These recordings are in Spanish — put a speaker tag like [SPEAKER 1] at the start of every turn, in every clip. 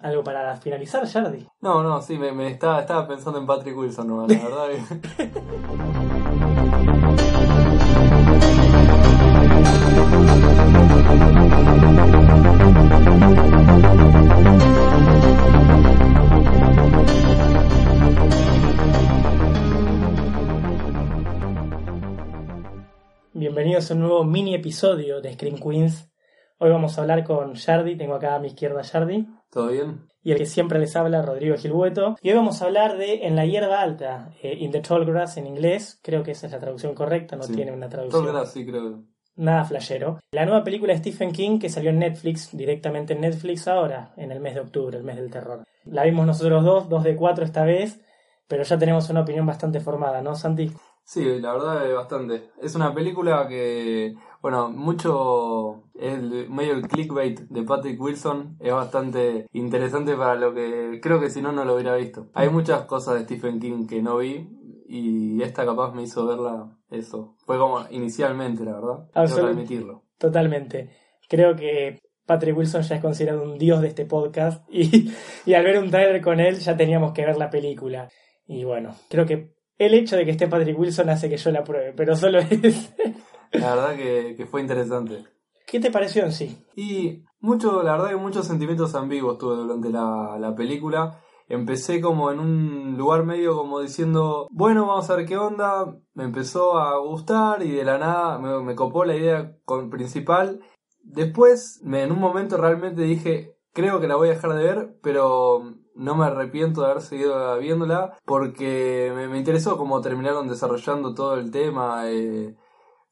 [SPEAKER 1] ¿Algo para finalizar, Jardi?
[SPEAKER 2] No, no, sí, me, me estaba, estaba pensando en Patrick Wilson, no, la verdad.
[SPEAKER 1] Bienvenidos a un nuevo mini episodio de Screen Queens. Hoy vamos a hablar con Jardi, tengo acá a mi izquierda a Jardi,
[SPEAKER 2] ¿Todo bien?
[SPEAKER 1] y el que siempre les habla, Rodrigo Gilbueto. Y hoy vamos a hablar de En la hierba alta, eh, In the Tall Grass en inglés, creo que esa es la traducción correcta, no
[SPEAKER 2] Sí.
[SPEAKER 1] tiene una traducción.
[SPEAKER 2] Todo gracias, sí, creo.
[SPEAKER 1] Nada flashero. La nueva película de Stephen King que salió en Netflix, directamente en Netflix ahora, en el mes de octubre, el mes del terror. La vimos nosotros dos, dos de cuatro esta vez, pero ya tenemos una opinión bastante formada, ¿no, Santi?
[SPEAKER 2] Sí, la verdad es bastante. Es una película que, bueno, mucho el medio el clickbait de Patrick Wilson es bastante interesante para lo que creo que si no no lo hubiera visto. Hay muchas cosas de Stephen King que no vi y esta capaz me hizo verla eso. Fue como inicialmente, la verdad. Admitirlo.
[SPEAKER 1] Totalmente. Creo que Patrick Wilson ya es considerado un dios de este podcast y, y al ver un trailer con él ya teníamos que ver la película. Y bueno, creo que el hecho de que esté Patrick Wilson hace que yo la pruebe, pero solo es...
[SPEAKER 2] La verdad que, que fue interesante.
[SPEAKER 1] ¿Qué te pareció en sí?
[SPEAKER 2] Y mucho, la verdad que muchos sentimientos ambiguos tuve durante la, la película. Empecé como en un lugar medio como diciendo, bueno, vamos a ver qué onda. Me empezó a gustar y de la nada me, me copó la idea con, principal. Después, me, en un momento realmente dije, creo que la voy a dejar de ver, pero no me arrepiento de haber seguido viéndola porque me, me interesó cómo terminaron desarrollando todo el tema, eh,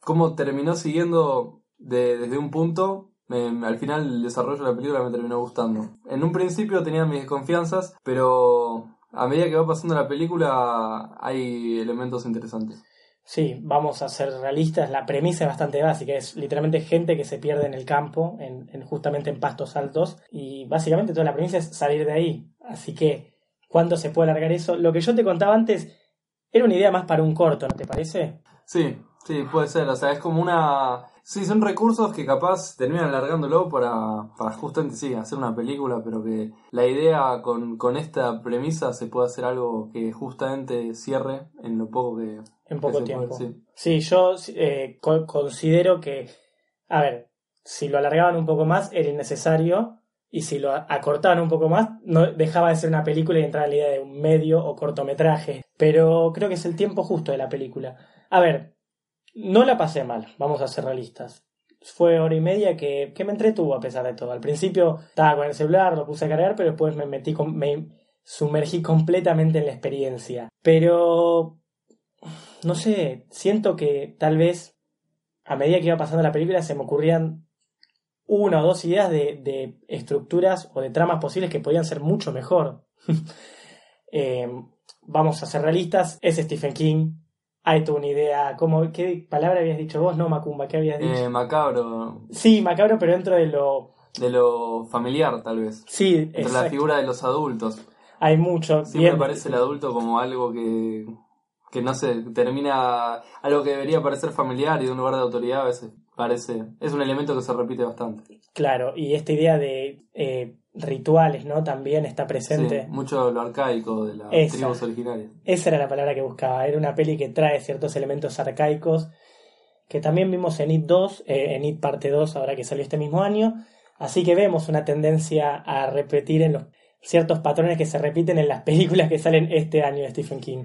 [SPEAKER 2] cómo terminó siguiendo de- desde un punto. me- al final el desarrollo de la película me terminó gustando. En un principio tenía mis desconfianzas, pero a medida que va pasando la película hay elementos interesantes.
[SPEAKER 1] Sí, vamos a ser realistas, la premisa es bastante básica, es literalmente gente que se pierde en el campo, en, en- justamente en pastos altos, y básicamente toda la premisa es salir de ahí. Así que, ¿cuándo se puede alargar eso? Lo que yo te contaba antes era una idea más para un corto, ¿no te parece?
[SPEAKER 2] Sí, sí, puede ser. O sea, es como una... Sí, son recursos que capaz terminan alargándolo para, para justamente, sí, hacer una película, pero que la idea con, con esta premisa se puede hacer algo que justamente cierre en lo poco que...
[SPEAKER 1] En poco
[SPEAKER 2] que
[SPEAKER 1] tiempo.
[SPEAKER 2] puede, sí.
[SPEAKER 1] Sí, yo eh, co- considero que, a ver, si lo alargaban un poco más era innecesario y si lo acortaban un poco más no dejaba de ser una película y entraba la idea de un medio o cortometraje. Pero creo que es el tiempo justo de la película. A ver, no la pasé mal, vamos a ser realistas. Fue hora y media que, que me entretuvo a pesar de todo. Al principio estaba con el celular, lo puse a cargar, pero después me metí con, me sumergí completamente en la experiencia. Pero no sé, siento que tal vez a medida que iba pasando la película se me ocurrían una o dos ideas de, de estructuras o de tramas posibles que podían ser mucho mejor. Eh, vamos a ser realistas, es Stephen King, hay toda una idea, como, ¿qué palabra habías dicho vos? No, Macumba, ¿qué habías dicho?
[SPEAKER 2] Eh, macabro,
[SPEAKER 1] Sí, macabro, pero dentro de lo...
[SPEAKER 2] de lo familiar tal vez.
[SPEAKER 1] Sí,
[SPEAKER 2] Entre la figura de los adultos.
[SPEAKER 1] Hay mucho.
[SPEAKER 2] Siempre
[SPEAKER 1] bien-
[SPEAKER 2] aparece el adulto como algo que, que no sé, termina algo que debería parecer familiar y de un lugar de autoridad a veces parece, es un elemento que se repite bastante.
[SPEAKER 1] Claro, y esta idea de eh, rituales, ¿no? También está presente.
[SPEAKER 2] Sí, mucho lo arcaico de las
[SPEAKER 1] Esa.
[SPEAKER 2] tribus originarias.
[SPEAKER 1] Esa era la palabra que buscaba. Era una peli que trae ciertos elementos arcaicos que también vimos en It 2, eh, en It parte 2, ahora que salió este mismo año. Así que vemos una tendencia a repetir en los ciertos patrones que se repiten en las películas que salen este año de Stephen King.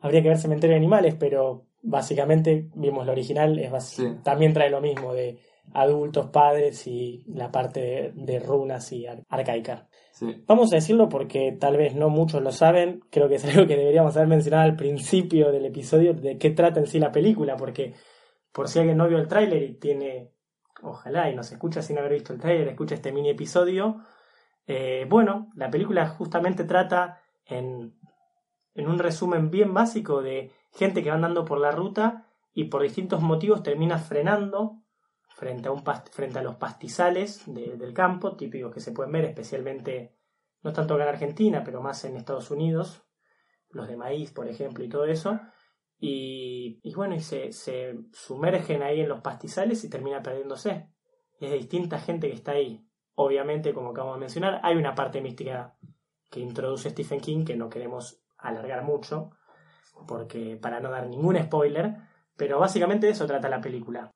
[SPEAKER 1] Habría que ver Cementerio de Animales, pero básicamente vimos lo original, es
[SPEAKER 2] Sí.
[SPEAKER 1] también trae lo mismo de adultos, padres y la parte de, de runas y ar- arcaica.
[SPEAKER 2] Sí.
[SPEAKER 1] Vamos a decirlo porque tal vez no muchos lo saben, creo que es algo que deberíamos haber mencionado al principio del episodio de qué trata en sí la película, porque por si alguien no vio el tráiler y tiene, ojalá y nos escucha sin haber visto el tráiler, escucha este mini episodio, Eh, bueno, la película justamente trata en, en un resumen bien básico de gente que va andando por la ruta y por distintos motivos termina frenando frente a, un frente a los pastizales del campo, típicos que se pueden ver especialmente, no tanto en Argentina, pero más en Estados Unidos, los de maíz, por ejemplo, y todo eso. Y, bueno, y se, sumergen ahí en los pastizales y termina perdiéndose. Es de distinta gente que está ahí. Obviamente, como acabo de mencionar, hay una parte mística que introduce Stephen King que no queremos alargar mucho, porque para no dar ningún spoiler, pero básicamente de eso trata la película.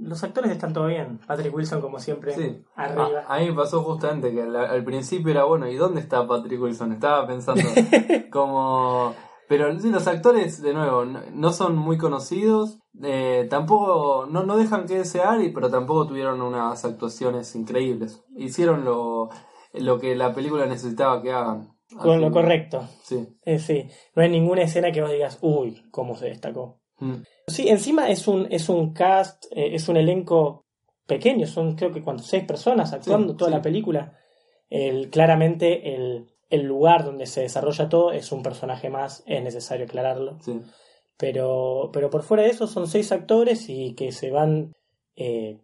[SPEAKER 1] Los actores están todo bien. Patrick Wilson, como siempre, arriba.
[SPEAKER 2] Ah, a mí me pasó justamente que al, principio era bueno, ¿y dónde está Patrick Wilson? Estaba pensando como... Pero los actores, de nuevo, no, son muy conocidos. Eh, tampoco, no, no dejan que desear, pero tampoco tuvieron unas actuaciones increíbles. Hicieron lo, lo que la película necesitaba que hagan.
[SPEAKER 1] Con lo correcto.
[SPEAKER 2] Sí.
[SPEAKER 1] Eh, sí. No hay ninguna escena que vos digas, uy, cómo se destacó. Mm. Sí, encima es un, es un cast, eh, es un elenco pequeño, son creo que cuando seis personas actuando toda la película. El, claramente el, el, lugar donde se desarrolla todo es un personaje más, es necesario aclararlo. Pero, pero por fuera de eso son seis actores y que se van eh,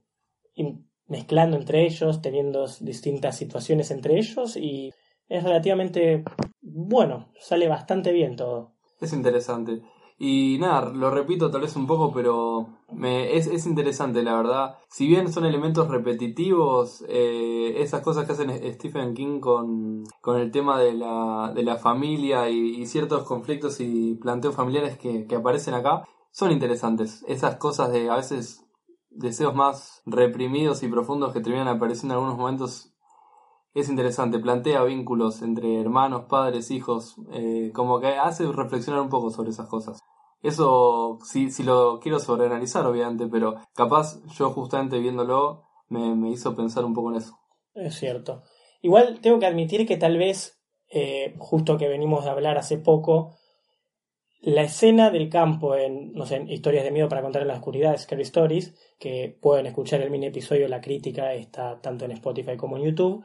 [SPEAKER 1] mezclando entre ellos, teniendo distintas situaciones entre ellos y es relativamente bueno, sale bastante bien todo.
[SPEAKER 2] Es interesante. Y nada, lo repito tal vez un poco, pero me, es, es interesante, la verdad. Si bien son elementos repetitivos, eh, esas cosas que hacen Stephen King con, con el tema de la, de la familia y, ciertos conflictos y planteos familiares que, que aparecen acá, son interesantes. Esas cosas de a veces deseos más reprimidos y profundos que terminan apareciendo en algunos momentos es interesante, plantea vínculos entre hermanos, padres, hijos, eh, como que hace reflexionar un poco sobre esas cosas. Eso si, si lo quiero sobreanalizar, obviamente, pero capaz yo justamente viéndolo me, me, hizo pensar un poco en eso.
[SPEAKER 1] Es cierto. Igual tengo que admitir que tal vez, eh, justo que venimos de hablar hace poco, la escena del campo en, no sé, Historias de Miedo para contar en la oscuridad, Scary Stories, que pueden escuchar el mini episodio, la crítica está tanto en Spotify como en YouTube,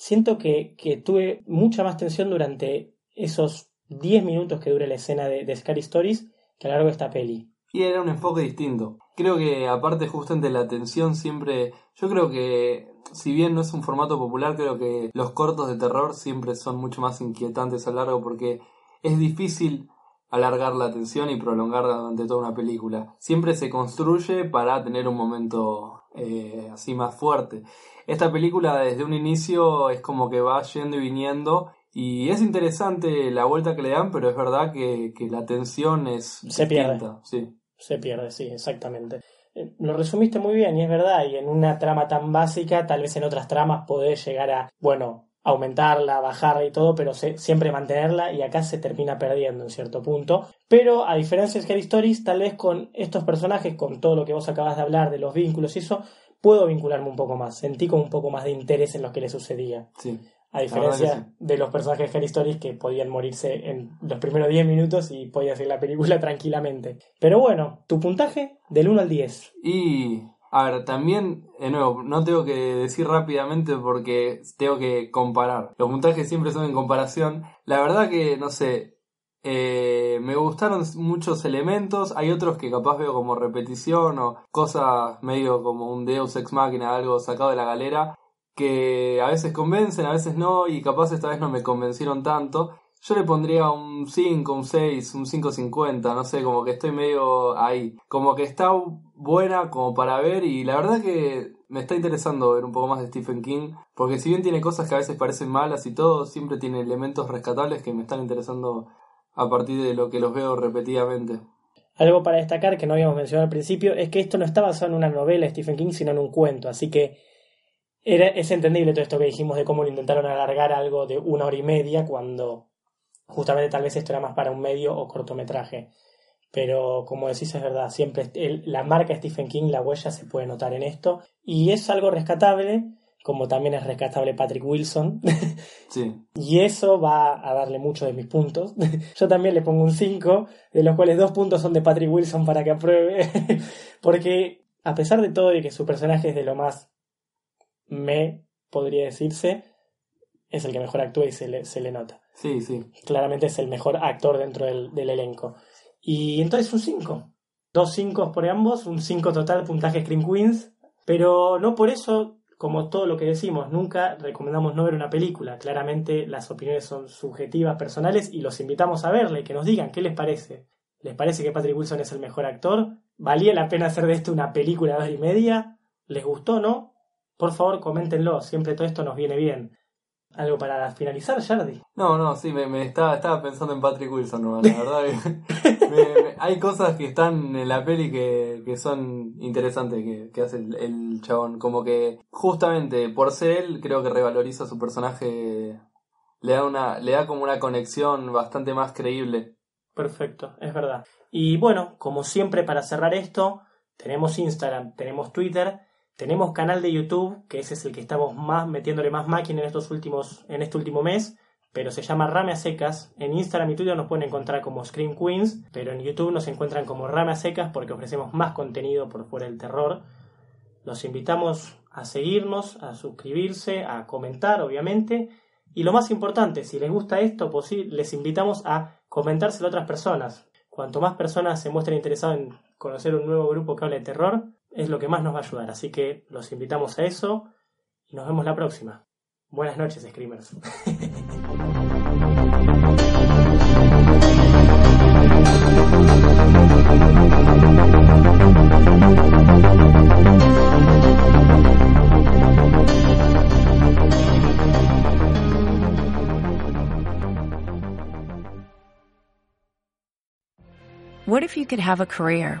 [SPEAKER 1] siento que, que tuve mucha más tensión durante esos 10 minutos que dura la escena de, de Scary Stories que a lo largo de esta peli.
[SPEAKER 2] Y era un enfoque distinto. Creo que aparte justamente la tensión siempre, yo creo que si bien no es un formato popular, creo que los cortos de terror siempre son mucho más inquietantes a largo porque es difícil alargar la atención y prolongarla durante toda una película. Siempre se construye para tener un momento eh, así más fuerte. Esta película desde un inicio es como que va yendo y viniendo y es interesante la vuelta que le dan, pero es verdad que, la tensión es...
[SPEAKER 1] Se pierde.
[SPEAKER 2] Sí.
[SPEAKER 1] Se pierde, sí, exactamente. Eh, lo resumiste muy bien y es verdad, y en una trama tan básica, tal vez en otras tramas podés llegar a, bueno, aumentarla, bajarla y todo, pero siempre mantenerla y acá se termina perdiendo en cierto punto. Pero a diferencia de Scary Stories, tal vez con estos personajes, con todo lo que vos acabas de hablar de los vínculos y eso, puedo vincularme un poco más, sentí como un poco más de interés en lo que le sucedía.
[SPEAKER 2] Sí.
[SPEAKER 1] A diferencia de los personajes de Scary Stories que podían morirse en los primeros 10 minutos y podías ver la película tranquilamente. Pero bueno, tu puntaje del 1 al 10.
[SPEAKER 2] Y a ver, también, de nuevo, no tengo que decir rápidamente porque tengo que comparar. Los puntajes siempre son en comparación. La verdad que, no sé, eh, me gustaron muchos elementos. Hay otros que capaz veo como repetición o cosas medio como un Deus Ex Machina, algo sacado de la galera, que a veces convencen, a veces no, y capaz esta vez no me convencieron tanto. Yo le pondría un 5, un 6, un 5.50, no sé, como que estoy medio ahí. Como que está buena como para ver y la verdad que me está interesando ver un poco más de Stephen King, porque si bien tiene cosas que a veces parecen malas y todo, siempre tiene elementos rescatables que me están interesando a partir de lo que los veo repetidamente.
[SPEAKER 1] Algo para destacar que no habíamos mencionado al principio es que esto no está basado en una novela de Stephen King, sino en un cuento, así que es entendible todo esto que dijimos de cómo lo intentaron alargar algo de una hora y media cuando Justamente tal vez esto era más para un medio o cortometraje. Pero como decís es verdad, siempre la marca Stephen King, la huella se puede notar en esto. Y es algo rescatable, como también es rescatable Patrick Wilson.
[SPEAKER 2] Sí.
[SPEAKER 1] y eso va a darle muchos de mis puntos. Yo también le pongo un 5, de los cuales dos puntos son de Patrick Wilson para que apruebe. Porque a pesar de todo y que su personaje es de lo más me, podría decirse, es el que mejor actúa y se le, se le nota.
[SPEAKER 2] Sí, sí.
[SPEAKER 1] Claramente es el mejor actor dentro del, del elenco. Y entonces un 5. Dos 5 por ambos, un 5 total puntaje Screen Queens. Pero no por eso, como todo lo que decimos, nunca recomendamos no ver una película. Claramente las opiniones son subjetivas, personales, y los invitamos a verla y que nos digan qué les parece. ¿Les parece que Patrick Wilson es el mejor actor? ¿Valía la pena hacer de esto una película de hora y media? ¿Les gustó o no? Por favor, coméntenlo. Siempre todo esto nos viene bien. ¿Algo para finalizar, Jardi?
[SPEAKER 2] No, no, sí, me, me estaba, estaba pensando en Patrick Wilson, no, la verdad. que- me- me- hay cosas que están en la peli que, que son interesantes que, que hace el, el chabón. Como que justamente por ser él, creo que revaloriza su personaje. Le da, una, le da como una conexión bastante más creíble.
[SPEAKER 1] Perfecto, es verdad. Y bueno, como siempre, para cerrar esto, tenemos Instagram, tenemos Twitter, tenemos canal de YouTube, que ese es el que estamos más metiéndole más máquina en estos últimos, en este último mes, pero se llama Rame a Secas. En Instagram y Twitter nos pueden encontrar como Scream Queens, pero en YouTube nos encuentran como Rame a Secas porque ofrecemos más contenido por fuera del terror. Los invitamos a seguirnos, a suscribirse, a comentar, obviamente. Y lo más importante, si les gusta esto, posi- les invitamos a comentárselo a otras personas. Cuanto más personas se muestren interesadas en conocer un nuevo grupo que habla de terror, es lo que más nos va a ayudar. Así que los invitamos a eso y nos vemos la próxima. Buenas noches, Screamers.
[SPEAKER 3] What if you could have a career